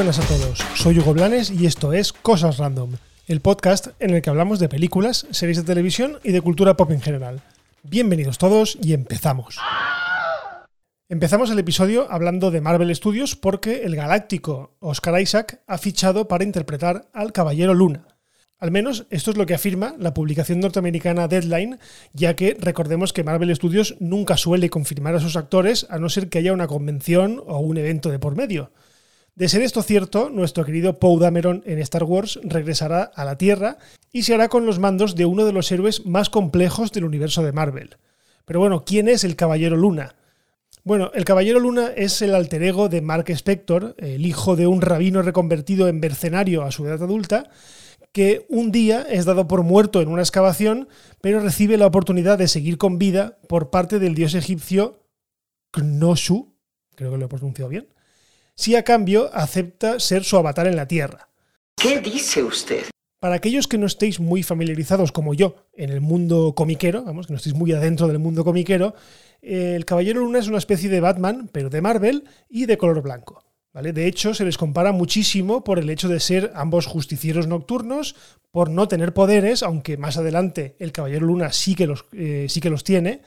buenas a todos, soy Hugo Blanes y esto es Cosas Random, el podcast en el que hablamos de películas, series de televisión y de cultura pop en general. Bienvenidos todos y empezamos. Empezamos el episodio hablando de Marvel Studios porque el galáctico Oscar Isaac ha fichado para interpretar al Caballero Luna. Al menos esto es lo que afirma la publicación norteamericana Deadline, ya que recordemos que Marvel Studios nunca suele confirmar a sus actores a no ser que haya una convención o un evento de por medio. De ser esto cierto, nuestro querido Poe Dameron en Star Wars regresará a la Tierra y se hará con los mandos de uno de los héroes más complejos del universo de Marvel. Pero bueno, ¿quién es el Caballero Luna? Bueno, el Caballero Luna es el alter ego de Mark Spector, el hijo de un rabino reconvertido en mercenario a su edad adulta, que un día es dado por muerto en una excavación, pero recibe la oportunidad de seguir con vida por parte del dios egipcio Knoshu, creo que lo he pronunciado bien, si a cambio acepta ser su avatar en la Tierra. ¿Qué dice usted? Para aquellos que no estéis muy familiarizados como yo en el mundo comiquero, vamos, que no estéis muy adentro del mundo comiquero, el Caballero Luna es una especie de Batman, pero de Marvel y de color blanco. De hecho, se les compara muchísimo por el hecho de ser ambos justicieros nocturnos, por no tener poderes, aunque más adelante el Caballero Luna sí que los, eh, sí que los tiene.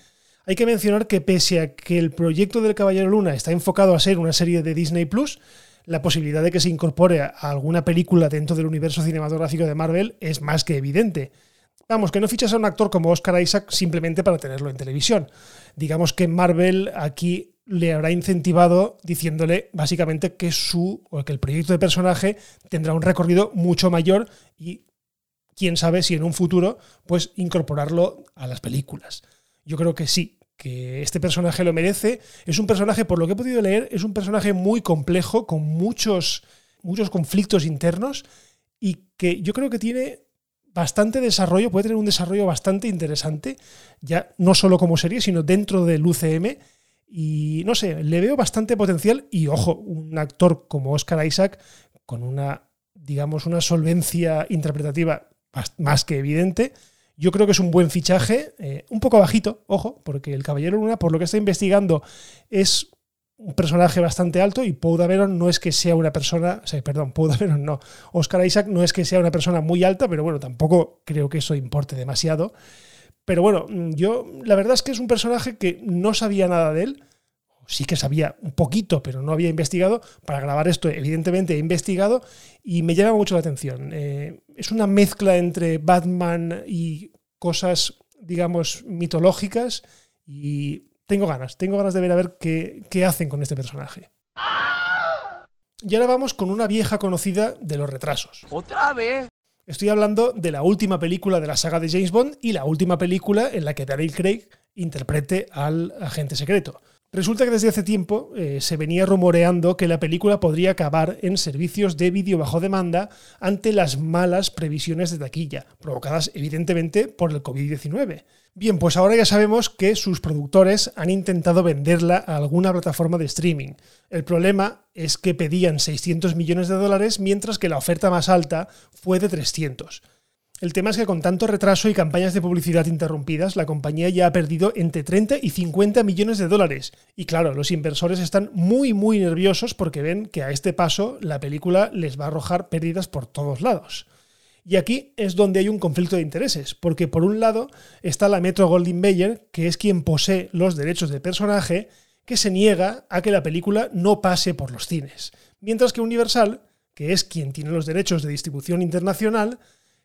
Hay que mencionar que pese a que el proyecto del Caballero Luna está enfocado a ser una serie de Disney Plus, la posibilidad de que se incorpore a alguna película dentro del universo cinematográfico de Marvel es más que evidente. Vamos, que no fichas a un actor como Oscar Isaac simplemente para tenerlo en televisión. Digamos que Marvel aquí le habrá incentivado diciéndole básicamente que su o que el proyecto de personaje tendrá un recorrido mucho mayor y quién sabe si en un futuro pues incorporarlo a las películas. Yo creo que sí, que este personaje lo merece. Es un personaje, por lo que he podido leer, es un personaje muy complejo, con muchos, muchos conflictos internos y que yo creo que tiene bastante desarrollo, puede tener un desarrollo bastante interesante, ya no solo como serie, sino dentro del UCM y no sé, le veo bastante potencial y ojo, un actor como Oscar Isaac con una, digamos, una solvencia interpretativa más que evidente. Yo creo que es un buen fichaje, eh, un poco bajito, ojo, porque el Caballero Luna, por lo que está investigando, es un personaje bastante alto y Paul Dameron no es que sea una persona, o sea, perdón, Paul no, Oscar Isaac no es que sea una persona muy alta, pero bueno, tampoco creo que eso importe demasiado. Pero bueno, yo la verdad es que es un personaje que no sabía nada de él. Sí que sabía un poquito, pero no había investigado. Para grabar esto, evidentemente, he investigado y me llama mucho la atención. Eh, es una mezcla entre Batman y cosas, digamos, mitológicas y tengo ganas, tengo ganas de ver a ver qué, qué hacen con este personaje. Y ahora vamos con una vieja conocida de los retrasos. ¿Otra vez? Estoy hablando de la última película de la saga de James Bond y la última película en la que Daniel Craig interprete al agente secreto. Resulta que desde hace tiempo eh, se venía rumoreando que la película podría acabar en servicios de vídeo bajo demanda ante las malas previsiones de taquilla, provocadas evidentemente por el COVID-19. Bien, pues ahora ya sabemos que sus productores han intentado venderla a alguna plataforma de streaming. El problema es que pedían 600 millones de dólares mientras que la oferta más alta fue de 300. El tema es que con tanto retraso y campañas de publicidad interrumpidas, la compañía ya ha perdido entre 30 y 50 millones de dólares. Y claro, los inversores están muy muy nerviosos porque ven que a este paso la película les va a arrojar pérdidas por todos lados. Y aquí es donde hay un conflicto de intereses, porque por un lado está la Metro Goldwyn Mayer, que es quien posee los derechos de personaje, que se niega a que la película no pase por los cines, mientras que Universal, que es quien tiene los derechos de distribución internacional,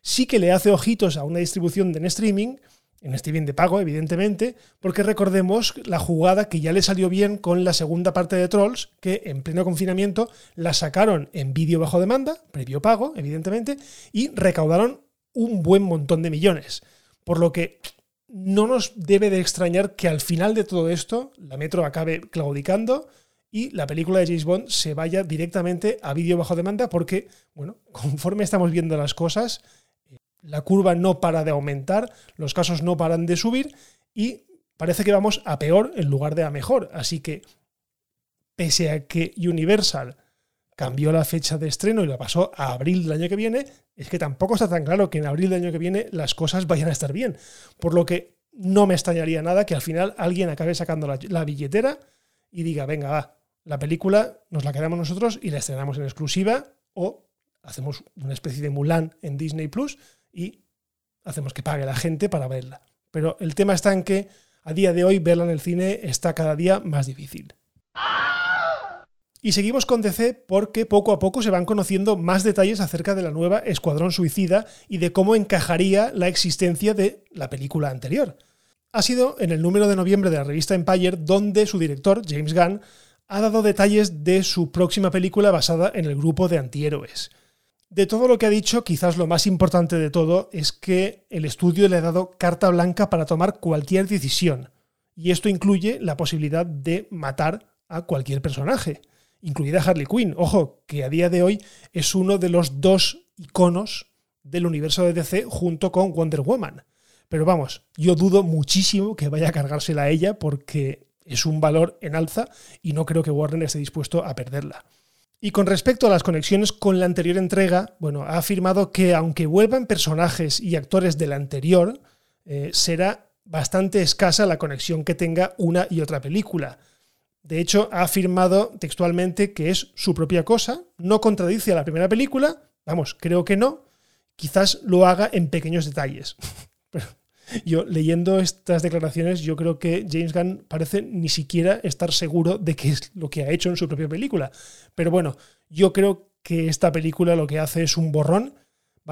sí que le hace ojitos a una distribución en streaming, en streaming de pago, evidentemente, porque recordemos la jugada que ya le salió bien con la segunda parte de Trolls, que en pleno confinamiento la sacaron en vídeo bajo demanda, previo pago, evidentemente, y recaudaron un buen montón de millones. Por lo que no nos debe de extrañar que al final de todo esto la Metro acabe claudicando y la película de James Bond se vaya directamente a vídeo bajo demanda porque, bueno, conforme estamos viendo las cosas, la curva no para de aumentar, los casos no paran de subir y parece que vamos a peor en lugar de a mejor. Así que, pese a que Universal cambió la fecha de estreno y la pasó a abril del año que viene, es que tampoco está tan claro que en abril del año que viene las cosas vayan a estar bien. Por lo que no me extrañaría nada que al final alguien acabe sacando la, billetera y diga, venga, va, la película nos la quedamos nosotros y la estrenamos en exclusiva o hacemos una especie de Mulan en Disney Plus y hacemos que pague la gente para verla. Pero el tema está en que a día de hoy verla en el cine está cada día más difícil. Y seguimos con DC porque poco a poco se van conociendo más detalles acerca de la nueva Escuadrón Suicida y de cómo encajaría la existencia de la película anterior. Ha sido en el número de noviembre de la revista Empire donde su director, James Gunn, ha dado detalles de su próxima película basada en el grupo de antihéroes. De todo lo que ha dicho, quizás lo más importante de todo es que el estudio le ha dado carta blanca para tomar cualquier decisión. Y esto incluye la posibilidad de matar a cualquier personaje incluida Harley Quinn. Ojo, que a día de hoy es uno de los dos iconos del universo de DC junto con Wonder Woman. Pero vamos, yo dudo muchísimo que vaya a cargársela a ella porque es un valor en alza y no creo que Warner esté dispuesto a perderla. Y con respecto a las conexiones con la anterior entrega, bueno, ha afirmado que aunque vuelvan personajes y actores de la anterior, eh, será bastante escasa la conexión que tenga una y otra película. De hecho, ha afirmado textualmente que es su propia cosa, no contradice a la primera película, vamos, creo que no, quizás lo haga en pequeños detalles. Pero yo leyendo estas declaraciones, yo creo que James Gunn parece ni siquiera estar seguro de qué es lo que ha hecho en su propia película. Pero bueno, yo creo que esta película lo que hace es un borrón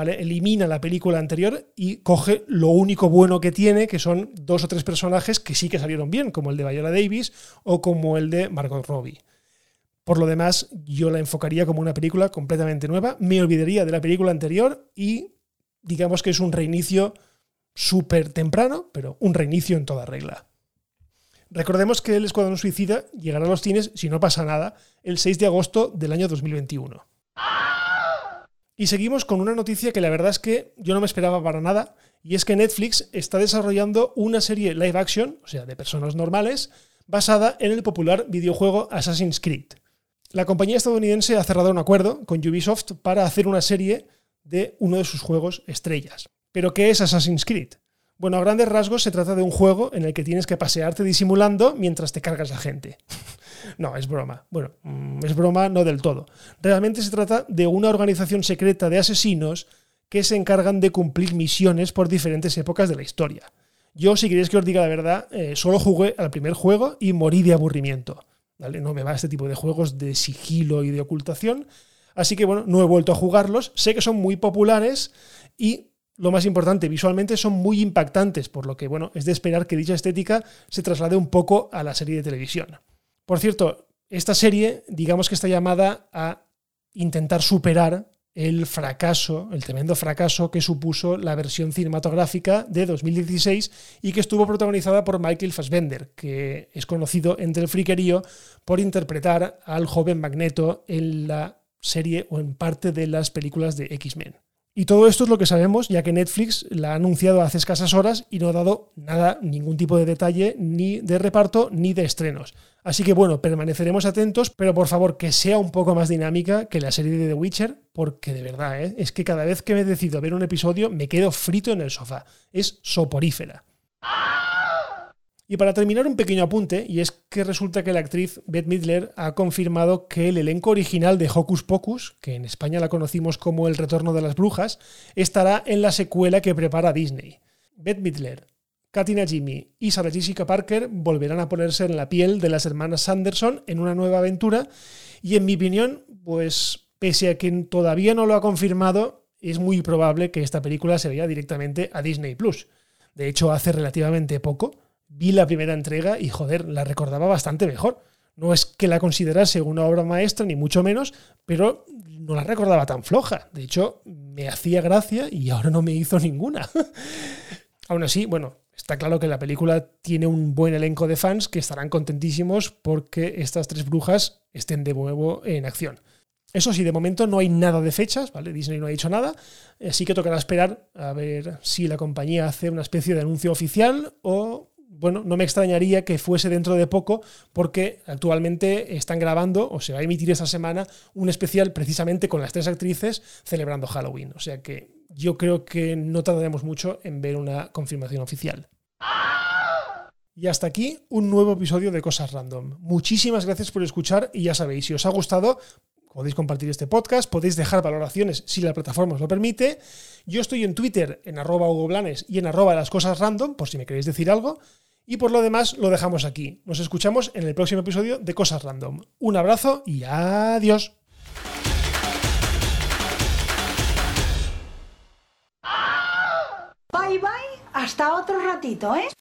Elimina la película anterior y coge lo único bueno que tiene, que son dos o tres personajes que sí que salieron bien, como el de Viola Davis o como el de Margot Robbie. Por lo demás, yo la enfocaría como una película completamente nueva, me olvidaría de la película anterior y digamos que es un reinicio súper temprano, pero un reinicio en toda regla. Recordemos que el Escuadrón Suicida llegará a los cines, si no pasa nada, el 6 de agosto del año 2021. Y seguimos con una noticia que la verdad es que yo no me esperaba para nada, y es que Netflix está desarrollando una serie live action, o sea, de personas normales, basada en el popular videojuego Assassin's Creed. La compañía estadounidense ha cerrado un acuerdo con Ubisoft para hacer una serie de uno de sus juegos estrellas. ¿Pero qué es Assassin's Creed? Bueno, a grandes rasgos se trata de un juego en el que tienes que pasearte disimulando mientras te cargas a gente. no, es broma. Bueno, mm, es broma no del todo. Realmente se trata de una organización secreta de asesinos que se encargan de cumplir misiones por diferentes épocas de la historia. Yo, si queréis que os diga la verdad, eh, solo jugué al primer juego y morí de aburrimiento. No me va este tipo de juegos de sigilo y de ocultación. Así que bueno, no he vuelto a jugarlos. Sé que son muy populares y lo más importante, visualmente son muy impactantes, por lo que bueno, es de esperar que dicha estética se traslade un poco a la serie de televisión. Por cierto, esta serie, digamos que está llamada a intentar superar el fracaso, el tremendo fracaso que supuso la versión cinematográfica de 2016 y que estuvo protagonizada por Michael Fassbender, que es conocido entre el friquerío por interpretar al joven Magneto en la serie o en parte de las películas de X-Men. Y todo esto es lo que sabemos, ya que Netflix la ha anunciado hace escasas horas y no ha dado nada, ningún tipo de detalle, ni de reparto, ni de estrenos. Así que bueno, permaneceremos atentos, pero por favor que sea un poco más dinámica que la serie de The Witcher, porque de verdad, ¿eh? es que cada vez que me decido ver un episodio me quedo frito en el sofá. Es soporífera. Y para terminar, un pequeño apunte, y es que resulta que la actriz Beth Midler ha confirmado que el elenco original de Hocus Pocus, que en España la conocimos como El Retorno de las Brujas, estará en la secuela que prepara Disney. Beth Midler, Katina Jimmy y Sarah Jessica Parker volverán a ponerse en la piel de las hermanas Sanderson en una nueva aventura, y en mi opinión, pues pese a que todavía no lo ha confirmado, es muy probable que esta película se vaya directamente a Disney Plus. De hecho, hace relativamente poco vi la primera entrega y joder, la recordaba bastante mejor. No es que la considerase una obra maestra, ni mucho menos, pero no la recordaba tan floja. De hecho, me hacía gracia y ahora no me hizo ninguna. Aún así, bueno, está claro que la película tiene un buen elenco de fans que estarán contentísimos porque estas tres brujas estén de nuevo en acción. Eso sí, de momento no hay nada de fechas, ¿vale? Disney no ha dicho nada, así que tocará esperar a ver si la compañía hace una especie de anuncio oficial o bueno, no me extrañaría que fuese dentro de poco porque actualmente están grabando o se va a emitir esta semana un especial precisamente con las tres actrices celebrando Halloween. O sea que yo creo que no tardaremos mucho en ver una confirmación oficial. Y hasta aquí un nuevo episodio de Cosas Random. Muchísimas gracias por escuchar y ya sabéis, si os ha gustado, podéis compartir este podcast, podéis dejar valoraciones si la plataforma os lo permite. Yo estoy en Twitter en arroba Hugo Blanes y en arroba las cosas random, por si me queréis decir algo. Y por lo demás lo dejamos aquí. Nos escuchamos en el próximo episodio de Cosas Random. Un abrazo y adiós. Bye bye, hasta otro ratito, ¿eh?